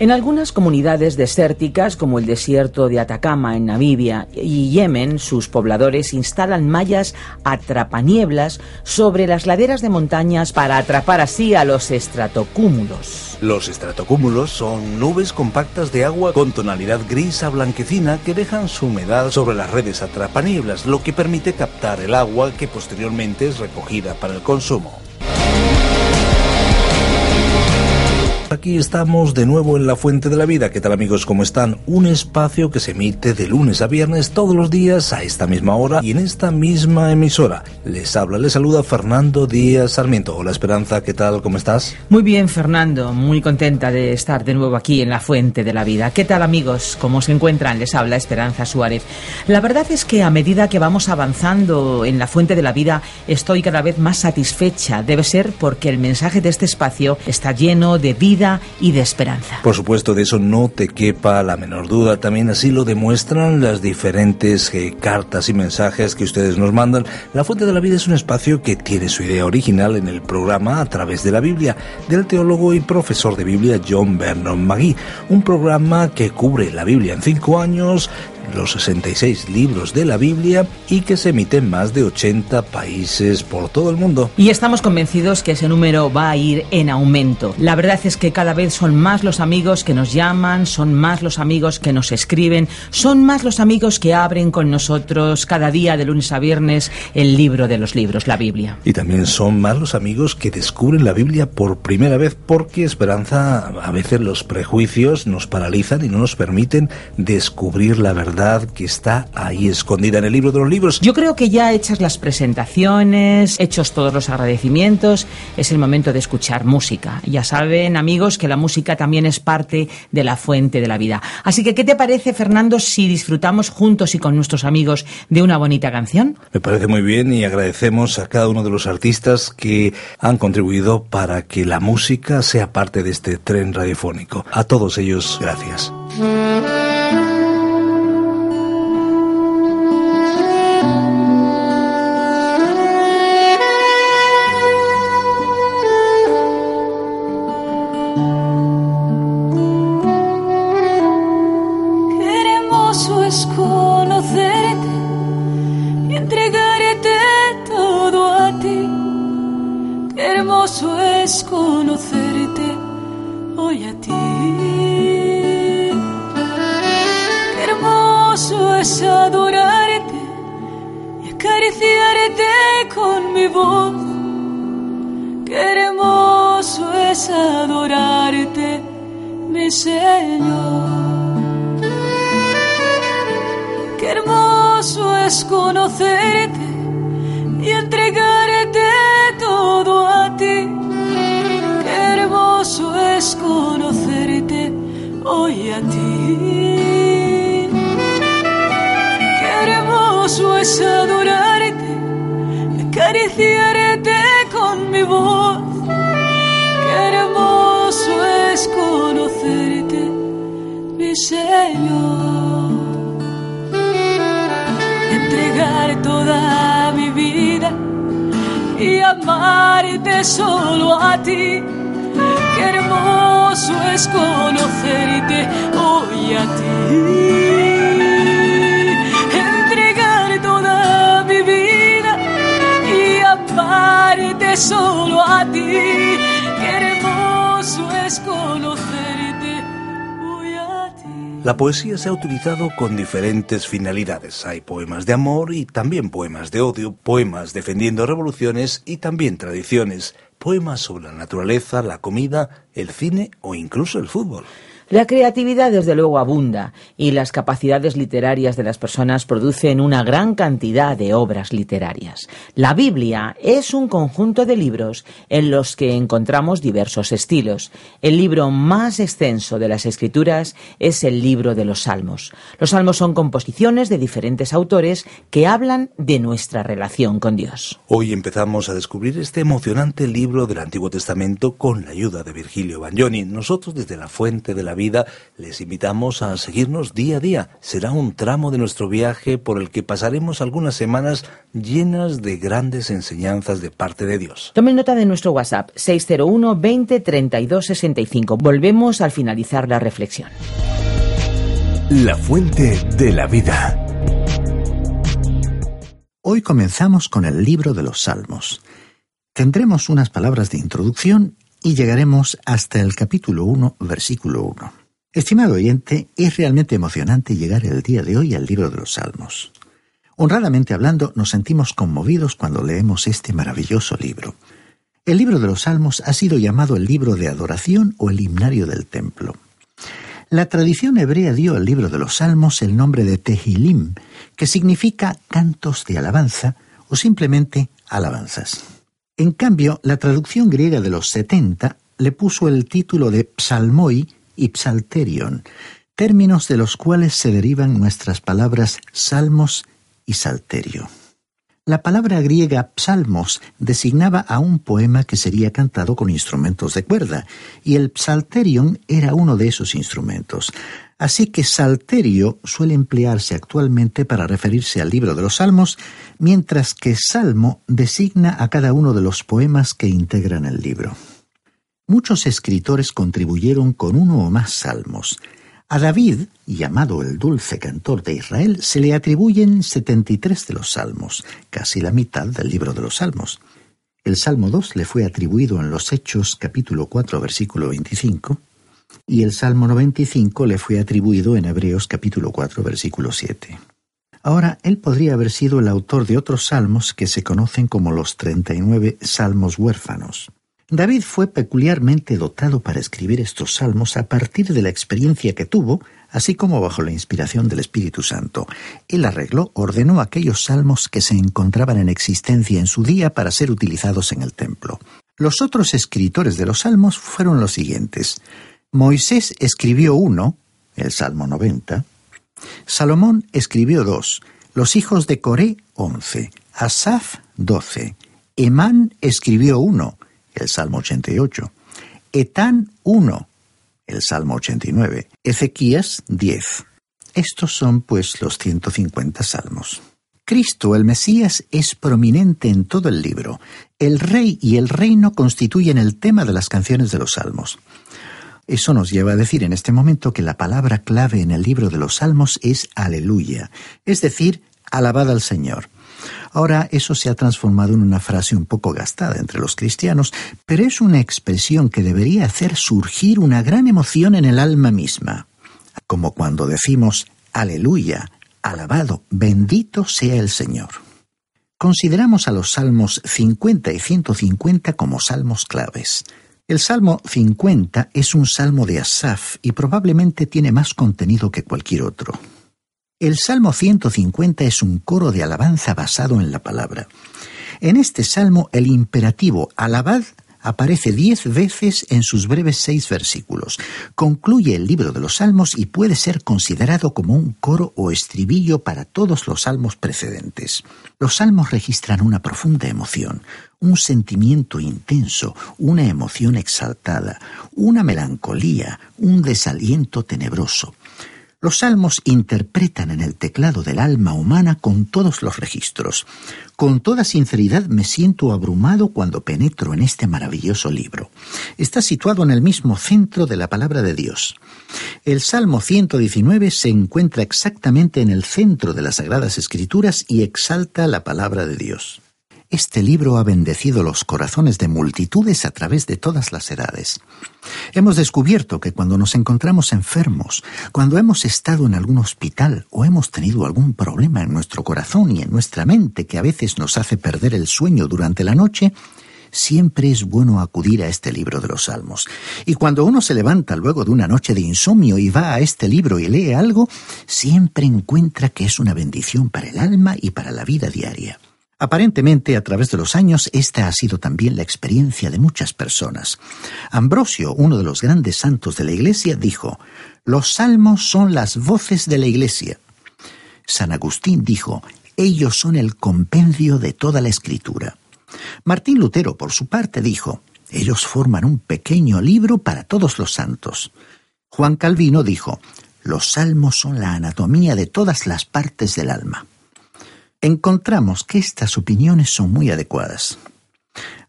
En algunas comunidades desérticas, como el desierto de Atacama en Namibia y Yemen, sus pobladores instalan mallas atrapanieblas sobre las laderas de montañas para atrapar así a los estratocúmulos. Los estratocúmulos son nubes compactas de agua con tonalidad gris a blanquecina que dejan su humedad sobre las redes atrapanieblas, lo que permite captar el agua que posteriormente es recogida para el consumo. Aquí estamos de nuevo en la Fuente de la Vida. ¿Qué tal amigos? ¿Cómo están? Un espacio que se emite de lunes a viernes todos los días a esta misma hora y en esta misma emisora. Les habla, les saluda Fernando Díaz Sarmiento. Hola Esperanza, ¿qué tal? ¿Cómo estás? Muy bien, Fernando. Muy contenta de estar de nuevo aquí en la Fuente de la Vida. ¿Qué tal amigos? ¿Cómo se encuentran? Les habla Esperanza Suárez. La verdad es que a medida que vamos avanzando en la Fuente de la Vida estoy cada vez más satisfecha. Debe ser porque el mensaje de este espacio está lleno de vida y de esperanza. Por supuesto, de eso no te quepa la menor duda. También así lo demuestran las diferentes eh, cartas y mensajes que ustedes nos mandan. La Fuente de la Vida es un espacio que tiene su idea original en el programa a través de la Biblia, del teólogo y profesor de Biblia John Vernon McGee. Un programa que cubre la Biblia en cinco años, los 66 libros de la Biblia y que se emite en más de 80 países por todo el mundo. Y estamos convencidos que ese número va a ir en aumento. La verdad es que cada vez son más los amigos que nos llaman, son más los amigos que nos escriben, son más los amigos que abren con nosotros cada día de lunes a viernes el libro de los libros, la Biblia. Y también son más los amigos que descubren la Biblia por primera vez porque Esperanza a veces los prejuicios nos paralizan y no nos permiten descubrir la verdad que está ahí escondida en el libro de los libros. Yo creo que ya hechas las presentaciones, hechos todos los agradecimientos, es el momento de escuchar música. Ya saben, amigos, que la música también es parte de la fuente de la vida. Así que, ¿qué te parece, Fernando, si disfrutamos juntos y con nuestros amigos de una bonita canción? Me parece muy bien y agradecemos a cada uno de los artistas que han contribuido para que la música sea parte de este tren radiofónico. A todos ellos, gracias. conocerte y entregarte todo a ti. Qué hermoso es conocerte hoy a ti. Qué hermoso es adorarte, acariciarte con mi voz. Qué hermoso es conocerte, mi Señor. toda mi vida y amarte solo a ti. Qué hermoso es conocerte hoy a ti. Entregar toda mi vida y amarte solo a ti. Qué hermoso es conocerte. La poesía se ha utilizado con diferentes finalidades. Hay poemas de amor y también poemas de odio, poemas defendiendo revoluciones y también tradiciones, poemas sobre la naturaleza, la comida, el cine o incluso el fútbol. La creatividad desde luego abunda y las capacidades literarias de las personas producen una gran cantidad de obras literarias. La Biblia es un conjunto de libros en los que encontramos diversos estilos. El libro más extenso de las escrituras es el libro de los Salmos. Los Salmos son composiciones de diferentes autores que hablan de nuestra relación con Dios. Hoy empezamos a descubrir este emocionante libro del Antiguo Testamento con la ayuda de Virgilio Bagnoni. Nosotros desde la Fuente de la vida, les invitamos a seguirnos día a día. Será un tramo de nuestro viaje por el que pasaremos algunas semanas llenas de grandes enseñanzas de parte de Dios. Tomen nota de nuestro WhatsApp 601 20 32 65. Volvemos al finalizar la reflexión. La Fuente de la vida. Hoy comenzamos con el libro de los Salmos. Tendremos unas palabras de introducción y llegaremos hasta el capítulo 1, versículo 1. Estimado oyente, es realmente emocionante llegar el día de hoy al libro de los Salmos. Honradamente hablando, nos sentimos conmovidos cuando leemos este maravilloso libro. El libro de los Salmos ha sido llamado el libro de adoración o el himnario del templo. La tradición hebrea dio al libro de los Salmos el nombre de Tehilim, que significa cantos de alabanza o simplemente alabanzas. En cambio, la traducción griega de los 70 le puso el título de psalmoi y psalterion, términos de los cuales se derivan nuestras palabras salmos y salterio. La palabra griega psalmos designaba a un poema que sería cantado con instrumentos de cuerda, y el psalterion era uno de esos instrumentos. Así que salterio suele emplearse actualmente para referirse al libro de los salmos, mientras que salmo designa a cada uno de los poemas que integran el libro. Muchos escritores contribuyeron con uno o más salmos. A David, llamado el dulce cantor de Israel, se le atribuyen 73 de los salmos, casi la mitad del libro de los salmos. El Salmo 2 le fue atribuido en los Hechos capítulo 4 versículo 25 y el Salmo 95 le fue atribuido en Hebreos capítulo 4 versículo 7. Ahora, él podría haber sido el autor de otros salmos que se conocen como los 39 salmos huérfanos. David fue peculiarmente dotado para escribir estos salmos a partir de la experiencia que tuvo, así como bajo la inspiración del Espíritu Santo. Él arregló, ordenó aquellos salmos que se encontraban en existencia en su día para ser utilizados en el templo. Los otros escritores de los salmos fueron los siguientes. Moisés escribió uno, el Salmo 90, Salomón escribió dos, los hijos de Coré once, Asaf doce, Emán escribió uno, el Salmo 88, Etán uno, el Salmo 89, Ezequías diez. Estos son pues los 150 salmos. Cristo, el Mesías, es prominente en todo el libro. El rey y el reino constituyen el tema de las canciones de los salmos. Eso nos lleva a decir en este momento que la palabra clave en el libro de los Salmos es aleluya, es decir, alabad al Señor. Ahora eso se ha transformado en una frase un poco gastada entre los cristianos, pero es una expresión que debería hacer surgir una gran emoción en el alma misma, como cuando decimos aleluya, alabado, bendito sea el Señor. Consideramos a los salmos 50 y 150 como salmos claves. El Salmo 50 es un salmo de Asaf y probablemente tiene más contenido que cualquier otro. El Salmo 150 es un coro de alabanza basado en la palabra. En este salmo el imperativo alabad aparece diez veces en sus breves seis versículos. Concluye el libro de los salmos y puede ser considerado como un coro o estribillo para todos los salmos precedentes. Los salmos registran una profunda emoción, un sentimiento intenso, una emoción exaltada, una melancolía, un desaliento tenebroso. Los salmos interpretan en el teclado del alma humana con todos los registros. Con toda sinceridad me siento abrumado cuando penetro en este maravilloso libro. Está situado en el mismo centro de la palabra de Dios. El Salmo 119 se encuentra exactamente en el centro de las Sagradas Escrituras y exalta la palabra de Dios. Este libro ha bendecido los corazones de multitudes a través de todas las edades. Hemos descubierto que cuando nos encontramos enfermos, cuando hemos estado en algún hospital o hemos tenido algún problema en nuestro corazón y en nuestra mente que a veces nos hace perder el sueño durante la noche, siempre es bueno acudir a este libro de los Salmos. Y cuando uno se levanta luego de una noche de insomnio y va a este libro y lee algo, siempre encuentra que es una bendición para el alma y para la vida diaria. Aparentemente, a través de los años, esta ha sido también la experiencia de muchas personas. Ambrosio, uno de los grandes santos de la Iglesia, dijo, Los salmos son las voces de la Iglesia. San Agustín dijo, ellos son el compendio de toda la escritura. Martín Lutero, por su parte, dijo, ellos forman un pequeño libro para todos los santos. Juan Calvino dijo, los salmos son la anatomía de todas las partes del alma encontramos que estas opiniones son muy adecuadas.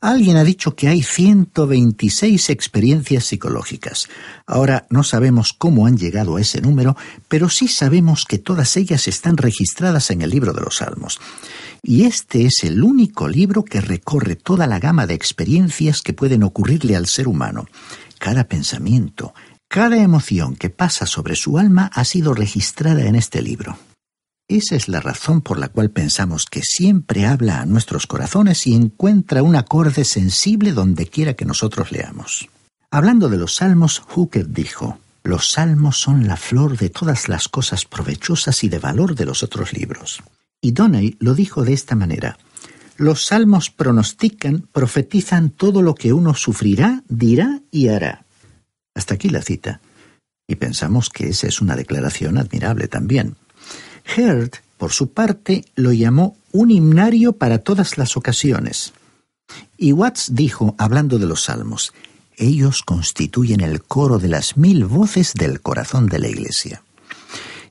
Alguien ha dicho que hay 126 experiencias psicológicas. Ahora no sabemos cómo han llegado a ese número, pero sí sabemos que todas ellas están registradas en el libro de los Salmos. Y este es el único libro que recorre toda la gama de experiencias que pueden ocurrirle al ser humano. Cada pensamiento, cada emoción que pasa sobre su alma ha sido registrada en este libro. Esa es la razón por la cual pensamos que siempre habla a nuestros corazones y encuentra un acorde sensible donde quiera que nosotros leamos. Hablando de los salmos, Hooker dijo, los salmos son la flor de todas las cosas provechosas y de valor de los otros libros. Y Donney lo dijo de esta manera, los salmos pronostican, profetizan todo lo que uno sufrirá, dirá y hará. Hasta aquí la cita. Y pensamos que esa es una declaración admirable también. Heard, por su parte, lo llamó un himnario para todas las ocasiones. Y Watts dijo, hablando de los salmos, ellos constituyen el coro de las mil voces del corazón de la Iglesia.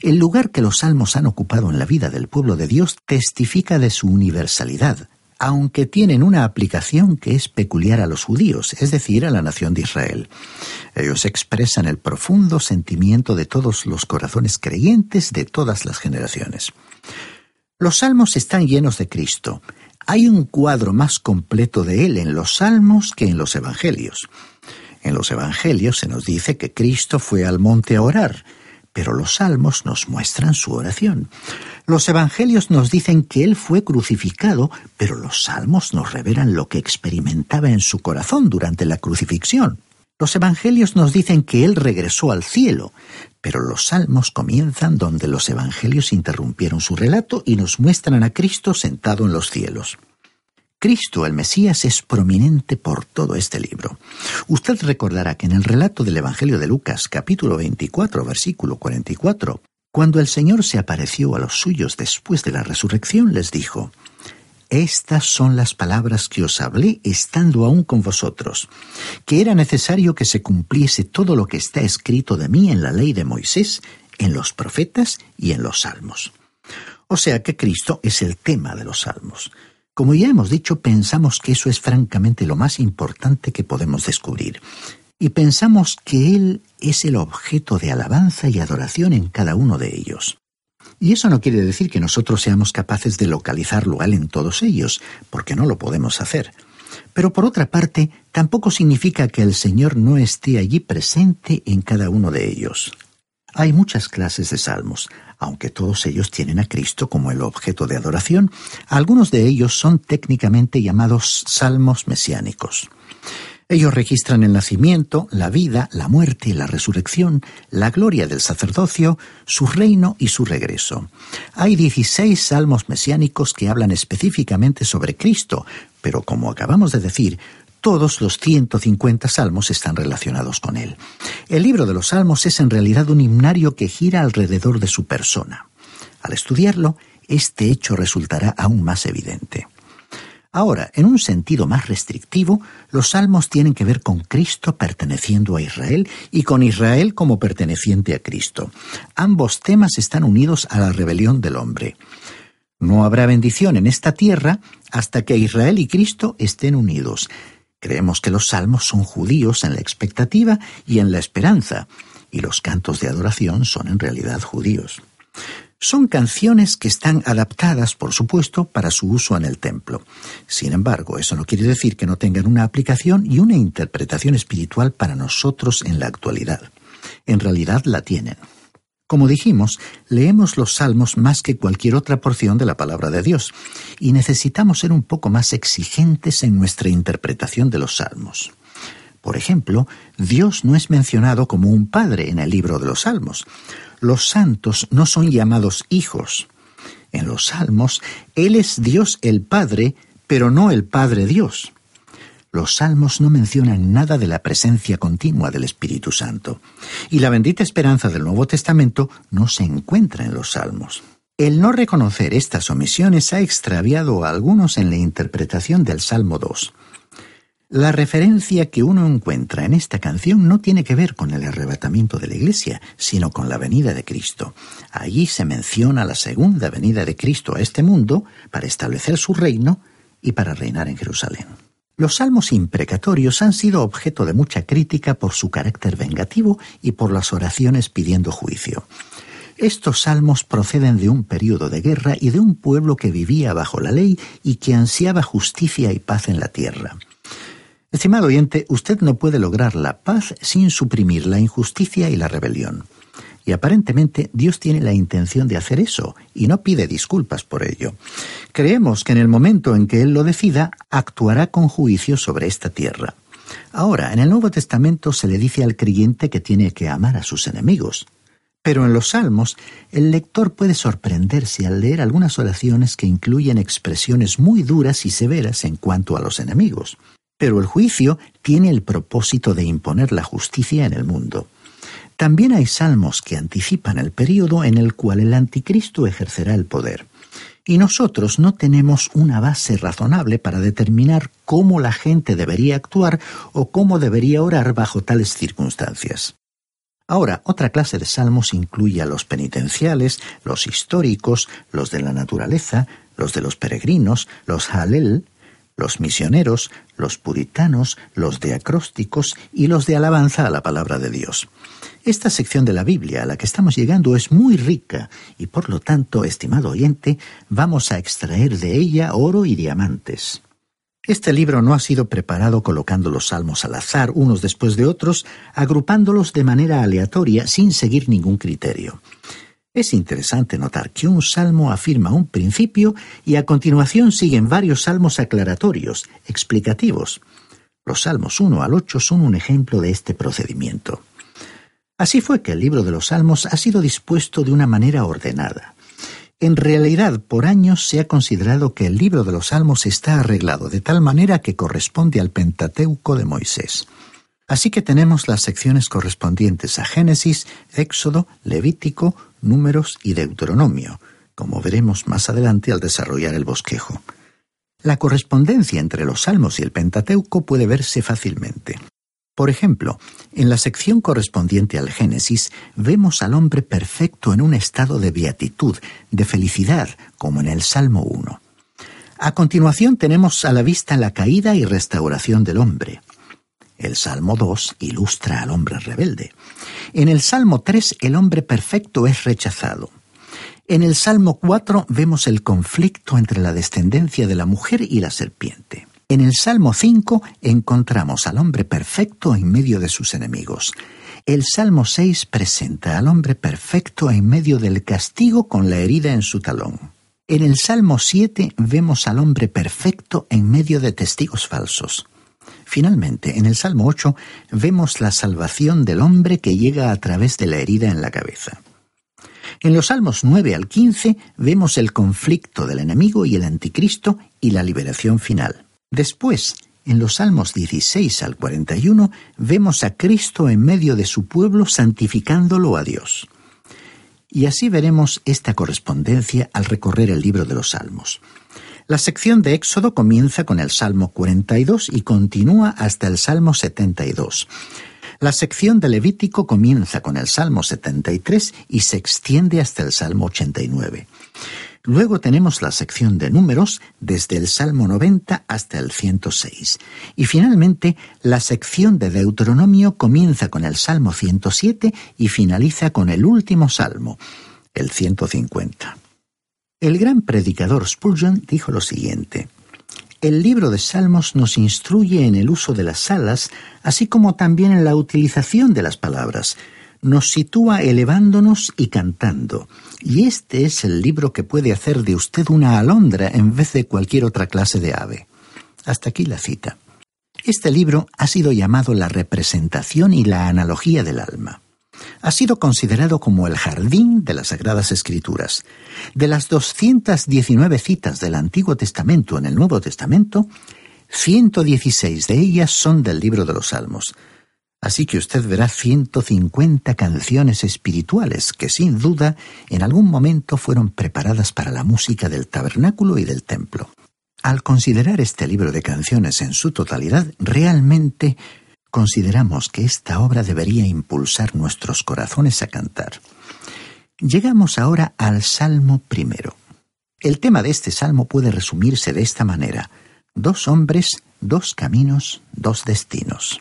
El lugar que los salmos han ocupado en la vida del pueblo de Dios testifica de su universalidad, aunque tienen una aplicación que es peculiar a los judíos, es decir, a la nación de Israel. Ellos expresan el profundo sentimiento de todos los corazones creyentes de todas las generaciones. Los salmos están llenos de Cristo. Hay un cuadro más completo de Él en los salmos que en los evangelios. En los evangelios se nos dice que Cristo fue al monte a orar, pero los salmos nos muestran su oración. Los evangelios nos dicen que Él fue crucificado, pero los salmos nos revelan lo que experimentaba en su corazón durante la crucifixión. Los evangelios nos dicen que Él regresó al cielo, pero los salmos comienzan donde los evangelios interrumpieron su relato y nos muestran a Cristo sentado en los cielos. Cristo, el Mesías, es prominente por todo este libro. Usted recordará que en el relato del Evangelio de Lucas, capítulo 24, versículo 44, cuando el Señor se apareció a los suyos después de la resurrección, les dijo, Estas son las palabras que os hablé estando aún con vosotros, que era necesario que se cumpliese todo lo que está escrito de mí en la ley de Moisés, en los profetas y en los salmos. O sea que Cristo es el tema de los salmos. Como ya hemos dicho, pensamos que eso es francamente lo más importante que podemos descubrir. Y pensamos que Él es el objeto de alabanza y adoración en cada uno de ellos. Y eso no quiere decir que nosotros seamos capaces de localizarlo a en todos ellos, porque no lo podemos hacer. Pero por otra parte, tampoco significa que el Señor no esté allí presente en cada uno de ellos. Hay muchas clases de salmos, aunque todos ellos tienen a Cristo como el objeto de adoración, algunos de ellos son técnicamente llamados salmos mesiánicos. Ellos registran el nacimiento, la vida, la muerte, la resurrección, la gloria del sacerdocio, su reino y su regreso. Hay 16 salmos mesiánicos que hablan específicamente sobre Cristo, pero como acabamos de decir, todos los 150 salmos están relacionados con él. El libro de los salmos es en realidad un himnario que gira alrededor de su persona. Al estudiarlo, este hecho resultará aún más evidente. Ahora, en un sentido más restrictivo, los salmos tienen que ver con Cristo perteneciendo a Israel y con Israel como perteneciente a Cristo. Ambos temas están unidos a la rebelión del hombre. No habrá bendición en esta tierra hasta que Israel y Cristo estén unidos. Creemos que los salmos son judíos en la expectativa y en la esperanza, y los cantos de adoración son en realidad judíos. Son canciones que están adaptadas, por supuesto, para su uso en el templo. Sin embargo, eso no quiere decir que no tengan una aplicación y una interpretación espiritual para nosotros en la actualidad. En realidad la tienen. Como dijimos, leemos los salmos más que cualquier otra porción de la palabra de Dios, y necesitamos ser un poco más exigentes en nuestra interpretación de los salmos. Por ejemplo, Dios no es mencionado como un padre en el libro de los salmos. Los santos no son llamados hijos. En los salmos, Él es Dios el Padre, pero no el Padre Dios. Los salmos no mencionan nada de la presencia continua del Espíritu Santo, y la bendita esperanza del Nuevo Testamento no se encuentra en los salmos. El no reconocer estas omisiones ha extraviado a algunos en la interpretación del Salmo 2. La referencia que uno encuentra en esta canción no tiene que ver con el arrebatamiento de la Iglesia, sino con la venida de Cristo. Allí se menciona la segunda venida de Cristo a este mundo para establecer su reino y para reinar en Jerusalén. Los salmos imprecatorios han sido objeto de mucha crítica por su carácter vengativo y por las oraciones pidiendo juicio. Estos salmos proceden de un periodo de guerra y de un pueblo que vivía bajo la ley y que ansiaba justicia y paz en la tierra. Estimado oyente, usted no puede lograr la paz sin suprimir la injusticia y la rebelión. Y aparentemente Dios tiene la intención de hacer eso y no pide disculpas por ello. Creemos que en el momento en que Él lo decida, actuará con juicio sobre esta tierra. Ahora, en el Nuevo Testamento se le dice al creyente que tiene que amar a sus enemigos. Pero en los Salmos, el lector puede sorprenderse al leer algunas oraciones que incluyen expresiones muy duras y severas en cuanto a los enemigos. Pero el juicio tiene el propósito de imponer la justicia en el mundo. También hay salmos que anticipan el período en el cual el anticristo ejercerá el poder. Y nosotros no tenemos una base razonable para determinar cómo la gente debería actuar o cómo debería orar bajo tales circunstancias. Ahora, otra clase de salmos incluye a los penitenciales, los históricos, los de la naturaleza, los de los peregrinos, los halel, los misioneros, los puritanos, los de acrósticos y los de alabanza a la palabra de Dios. Esta sección de la Biblia a la que estamos llegando es muy rica y por lo tanto, estimado oyente, vamos a extraer de ella oro y diamantes. Este libro no ha sido preparado colocando los salmos al azar unos después de otros, agrupándolos de manera aleatoria sin seguir ningún criterio. Es interesante notar que un salmo afirma un principio y a continuación siguen varios salmos aclaratorios, explicativos. Los salmos 1 al 8 son un ejemplo de este procedimiento. Así fue que el libro de los salmos ha sido dispuesto de una manera ordenada. En realidad, por años se ha considerado que el libro de los salmos está arreglado de tal manera que corresponde al Pentateuco de Moisés. Así que tenemos las secciones correspondientes a Génesis, Éxodo, Levítico, Números y Deuteronomio, como veremos más adelante al desarrollar el bosquejo. La correspondencia entre los Salmos y el Pentateuco puede verse fácilmente. Por ejemplo, en la sección correspondiente al Génesis vemos al hombre perfecto en un estado de beatitud, de felicidad, como en el Salmo 1. A continuación tenemos a la vista la caída y restauración del hombre. El Salmo 2 ilustra al hombre rebelde. En el Salmo 3 el hombre perfecto es rechazado. En el Salmo 4 vemos el conflicto entre la descendencia de la mujer y la serpiente. En el Salmo 5 encontramos al hombre perfecto en medio de sus enemigos. El Salmo 6 presenta al hombre perfecto en medio del castigo con la herida en su talón. En el Salmo 7 vemos al hombre perfecto en medio de testigos falsos. Finalmente, en el Salmo 8 vemos la salvación del hombre que llega a través de la herida en la cabeza. En los Salmos 9 al 15 vemos el conflicto del enemigo y el anticristo y la liberación final. Después, en los Salmos 16 al 41 vemos a Cristo en medio de su pueblo santificándolo a Dios. Y así veremos esta correspondencia al recorrer el libro de los Salmos. La sección de Éxodo comienza con el Salmo 42 y continúa hasta el Salmo 72. La sección de Levítico comienza con el Salmo 73 y se extiende hasta el Salmo 89. Luego tenemos la sección de números desde el Salmo 90 hasta el 106. Y finalmente, la sección de Deuteronomio comienza con el Salmo 107 y finaliza con el último Salmo, el 150. El gran predicador Spurgeon dijo lo siguiente. El libro de Salmos nos instruye en el uso de las alas, así como también en la utilización de las palabras. nos sitúa elevándonos y cantando. Y este es el libro que puede hacer de usted una alondra en vez de cualquier otra clase de ave. Hasta aquí la cita. Este libro ha sido llamado la representación y la analogía del alma. Ha sido considerado como el jardín de las Sagradas Escrituras. De las 219 citas del Antiguo Testamento en el Nuevo Testamento, 116 de ellas son del libro de los Salmos. Así que usted verá 150 canciones espirituales que sin duda en algún momento fueron preparadas para la música del tabernáculo y del templo. Al considerar este libro de canciones en su totalidad, realmente consideramos que esta obra debería impulsar nuestros corazones a cantar. Llegamos ahora al Salmo primero. El tema de este salmo puede resumirse de esta manera. Dos hombres, dos caminos, dos destinos.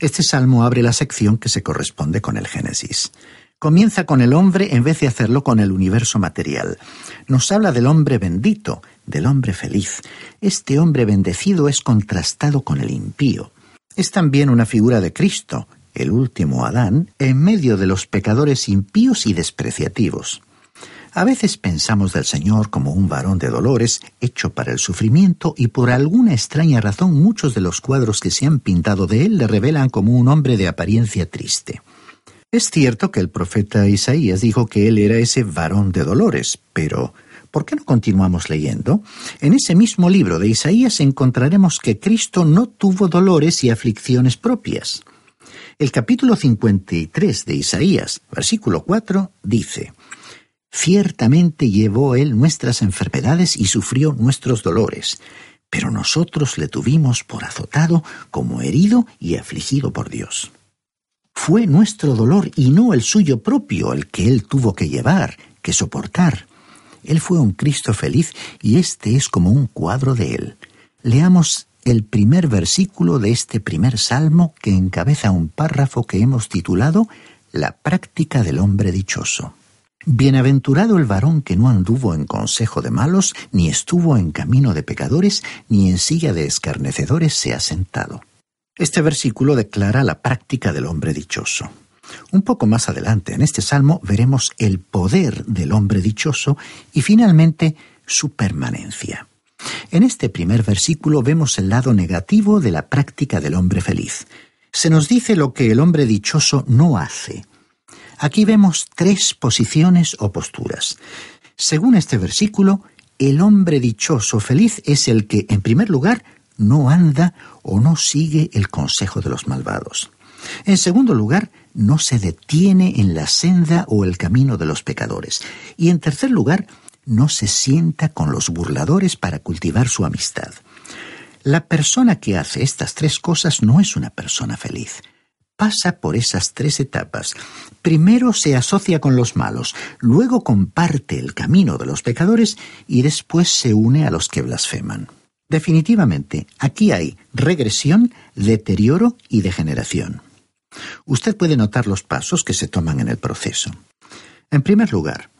Este salmo abre la sección que se corresponde con el Génesis. Comienza con el hombre en vez de hacerlo con el universo material. Nos habla del hombre bendito, del hombre feliz. Este hombre bendecido es contrastado con el impío. Es también una figura de Cristo, el último Adán, en medio de los pecadores impíos y despreciativos. A veces pensamos del Señor como un varón de dolores, hecho para el sufrimiento, y por alguna extraña razón muchos de los cuadros que se han pintado de él le revelan como un hombre de apariencia triste. Es cierto que el profeta Isaías dijo que él era ese varón de dolores, pero ¿por qué no continuamos leyendo? En ese mismo libro de Isaías encontraremos que Cristo no tuvo dolores y aflicciones propias. El capítulo 53 de Isaías, versículo 4, dice, Ciertamente llevó él nuestras enfermedades y sufrió nuestros dolores, pero nosotros le tuvimos por azotado, como herido y afligido por Dios. Fue nuestro dolor y no el suyo propio el que él tuvo que llevar, que soportar. Él fue un Cristo feliz y este es como un cuadro de él. Leamos el primer versículo de este primer salmo que encabeza un párrafo que hemos titulado La práctica del hombre dichoso. Bienaventurado el varón que no anduvo en consejo de malos, ni estuvo en camino de pecadores, ni en silla de escarnecedores se ha sentado. Este versículo declara la práctica del hombre dichoso. Un poco más adelante en este salmo veremos el poder del hombre dichoso y finalmente su permanencia. En este primer versículo vemos el lado negativo de la práctica del hombre feliz. Se nos dice lo que el hombre dichoso no hace, Aquí vemos tres posiciones o posturas. Según este versículo, el hombre dichoso feliz es el que, en primer lugar, no anda o no sigue el consejo de los malvados. En segundo lugar, no se detiene en la senda o el camino de los pecadores. Y en tercer lugar, no se sienta con los burladores para cultivar su amistad. La persona que hace estas tres cosas no es una persona feliz pasa por esas tres etapas. Primero se asocia con los malos, luego comparte el camino de los pecadores y después se une a los que blasfeman. Definitivamente, aquí hay regresión, deterioro y degeneración. Usted puede notar los pasos que se toman en el proceso. En primer lugar,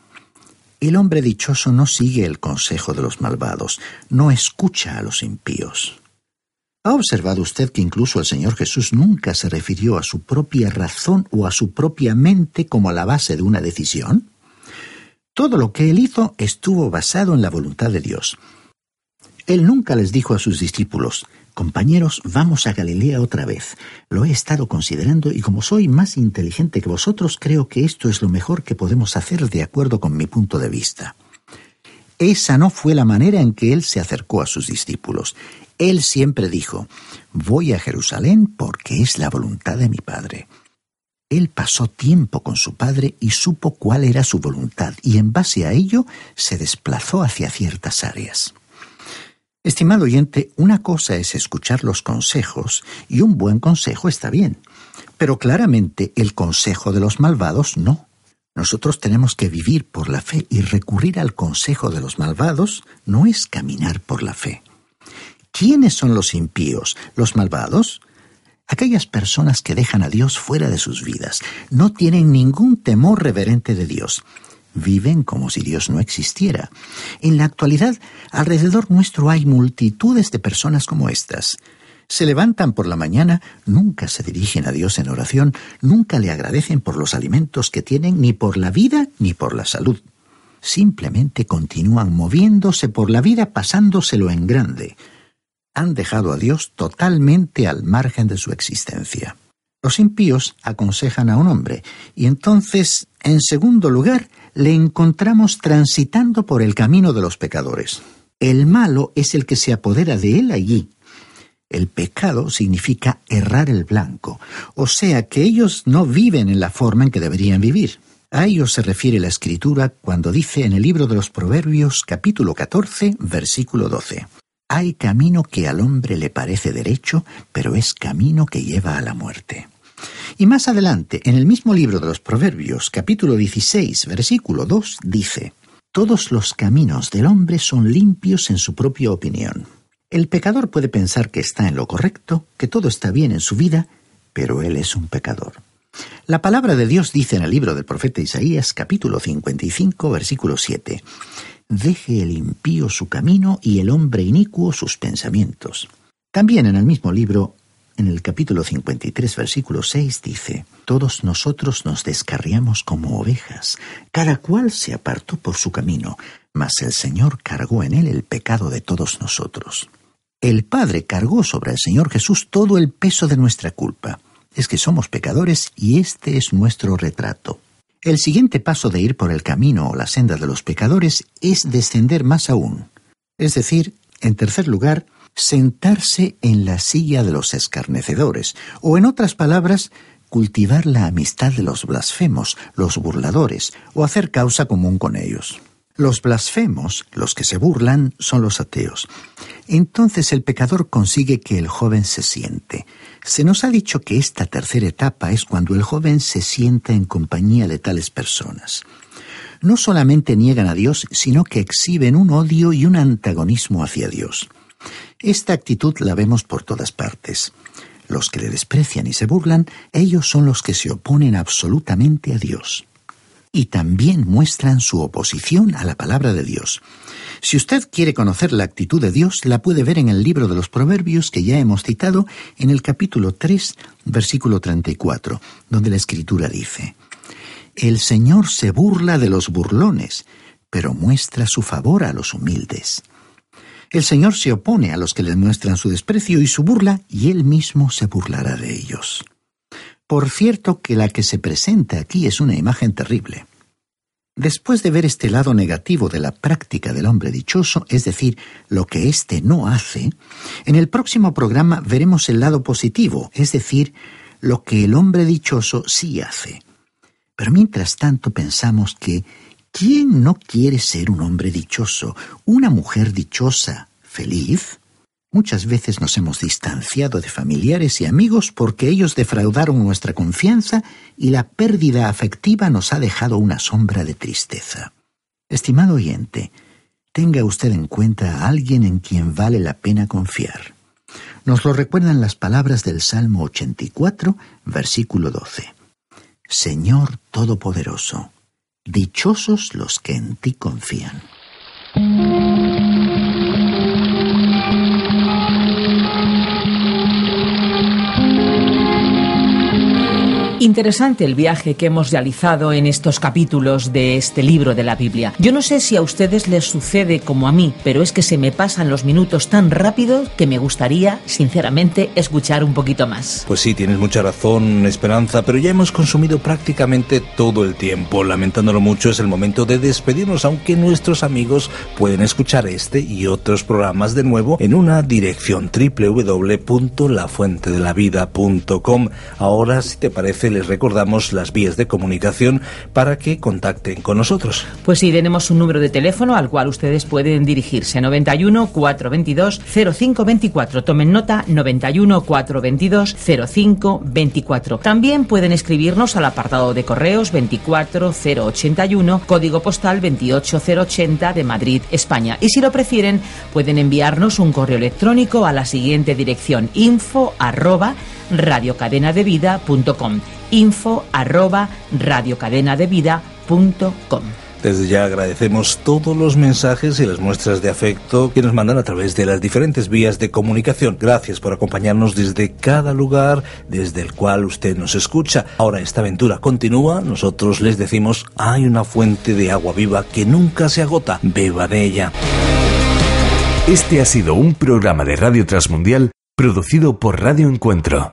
el hombre dichoso no sigue el consejo de los malvados, no escucha a los impíos. ¿Ha observado usted que incluso el Señor Jesús nunca se refirió a su propia razón o a su propia mente como a la base de una decisión? Todo lo que él hizo estuvo basado en la voluntad de Dios. Él nunca les dijo a sus discípulos, compañeros, vamos a Galilea otra vez. Lo he estado considerando y como soy más inteligente que vosotros, creo que esto es lo mejor que podemos hacer de acuerdo con mi punto de vista. Esa no fue la manera en que él se acercó a sus discípulos. Él siempre dijo, voy a Jerusalén porque es la voluntad de mi Padre. Él pasó tiempo con su Padre y supo cuál era su voluntad, y en base a ello se desplazó hacia ciertas áreas. Estimado oyente, una cosa es escuchar los consejos, y un buen consejo está bien, pero claramente el consejo de los malvados no. Nosotros tenemos que vivir por la fe y recurrir al consejo de los malvados no es caminar por la fe. ¿Quiénes son los impíos? ¿Los malvados? Aquellas personas que dejan a Dios fuera de sus vidas, no tienen ningún temor reverente de Dios. Viven como si Dios no existiera. En la actualidad, alrededor nuestro hay multitudes de personas como estas. Se levantan por la mañana, nunca se dirigen a Dios en oración, nunca le agradecen por los alimentos que tienen, ni por la vida, ni por la salud. Simplemente continúan moviéndose por la vida pasándoselo en grande. Han dejado a Dios totalmente al margen de su existencia. Los impíos aconsejan a un hombre, y entonces, en segundo lugar, le encontramos transitando por el camino de los pecadores. El malo es el que se apodera de él allí. El pecado significa errar el blanco, o sea que ellos no viven en la forma en que deberían vivir. A ellos se refiere la escritura cuando dice en el libro de los Proverbios capítulo 14 versículo 12. Hay camino que al hombre le parece derecho, pero es camino que lleva a la muerte. Y más adelante, en el mismo libro de los Proverbios, capítulo 16, versículo 2, dice, Todos los caminos del hombre son limpios en su propia opinión. El pecador puede pensar que está en lo correcto, que todo está bien en su vida, pero él es un pecador. La palabra de Dios dice en el libro del profeta Isaías, capítulo 55, versículo 7, deje el impío su camino y el hombre inicuo sus pensamientos. También en el mismo libro, en el capítulo 53, versículo 6, dice, Todos nosotros nos descarriamos como ovejas, cada cual se apartó por su camino, mas el Señor cargó en él el pecado de todos nosotros. El Padre cargó sobre el Señor Jesús todo el peso de nuestra culpa. Es que somos pecadores y este es nuestro retrato. El siguiente paso de ir por el camino o la senda de los pecadores es descender más aún. Es decir, en tercer lugar, sentarse en la silla de los escarnecedores, o en otras palabras, cultivar la amistad de los blasfemos, los burladores, o hacer causa común con ellos. Los blasfemos, los que se burlan, son los ateos. Entonces el pecador consigue que el joven se siente. Se nos ha dicho que esta tercera etapa es cuando el joven se sienta en compañía de tales personas. No solamente niegan a Dios, sino que exhiben un odio y un antagonismo hacia Dios. Esta actitud la vemos por todas partes. Los que le desprecian y se burlan, ellos son los que se oponen absolutamente a Dios y también muestran su oposición a la palabra de Dios. Si usted quiere conocer la actitud de Dios, la puede ver en el libro de los Proverbios que ya hemos citado en el capítulo 3, versículo 34, donde la escritura dice, El Señor se burla de los burlones, pero muestra su favor a los humildes. El Señor se opone a los que le muestran su desprecio y su burla, y Él mismo se burlará de ellos. Por cierto que la que se presenta aquí es una imagen terrible. Después de ver este lado negativo de la práctica del hombre dichoso, es decir, lo que éste no hace, en el próximo programa veremos el lado positivo, es decir, lo que el hombre dichoso sí hace. Pero mientras tanto pensamos que ¿quién no quiere ser un hombre dichoso, una mujer dichosa, feliz? Muchas veces nos hemos distanciado de familiares y amigos porque ellos defraudaron nuestra confianza y la pérdida afectiva nos ha dejado una sombra de tristeza. Estimado oyente, tenga usted en cuenta a alguien en quien vale la pena confiar. Nos lo recuerdan las palabras del Salmo 84, versículo 12. Señor Todopoderoso, dichosos los que en ti confían. Interesante el viaje que hemos realizado en estos capítulos de este libro de la Biblia. Yo no sé si a ustedes les sucede como a mí, pero es que se me pasan los minutos tan rápido que me gustaría, sinceramente, escuchar un poquito más. Pues sí, tienes mucha razón, Esperanza, pero ya hemos consumido prácticamente todo el tiempo. Lamentándolo mucho, es el momento de despedirnos, aunque nuestros amigos pueden escuchar este y otros programas de nuevo en una dirección www.lafuentedelavida.com. Ahora, si te parece, les recordamos las vías de comunicación para que contacten con nosotros. Pues sí, tenemos un número de teléfono al cual ustedes pueden dirigirse, 91 422 0524. Tomen nota, 91 422 0524. También pueden escribirnos al apartado de correos 24081, código postal 28080 de Madrid, España. Y si lo prefieren, pueden enviarnos un correo electrónico a la siguiente dirección info arroba radiocadenadevida.com info arroba radiocadenadevida.com Desde ya agradecemos todos los mensajes y las muestras de afecto que nos mandan a través de las diferentes vías de comunicación. Gracias por acompañarnos desde cada lugar desde el cual usted nos escucha. Ahora esta aventura continúa. Nosotros les decimos, hay una fuente de agua viva que nunca se agota. Beba de ella. Este ha sido un programa de Radio Transmundial producido por Radio Encuentro,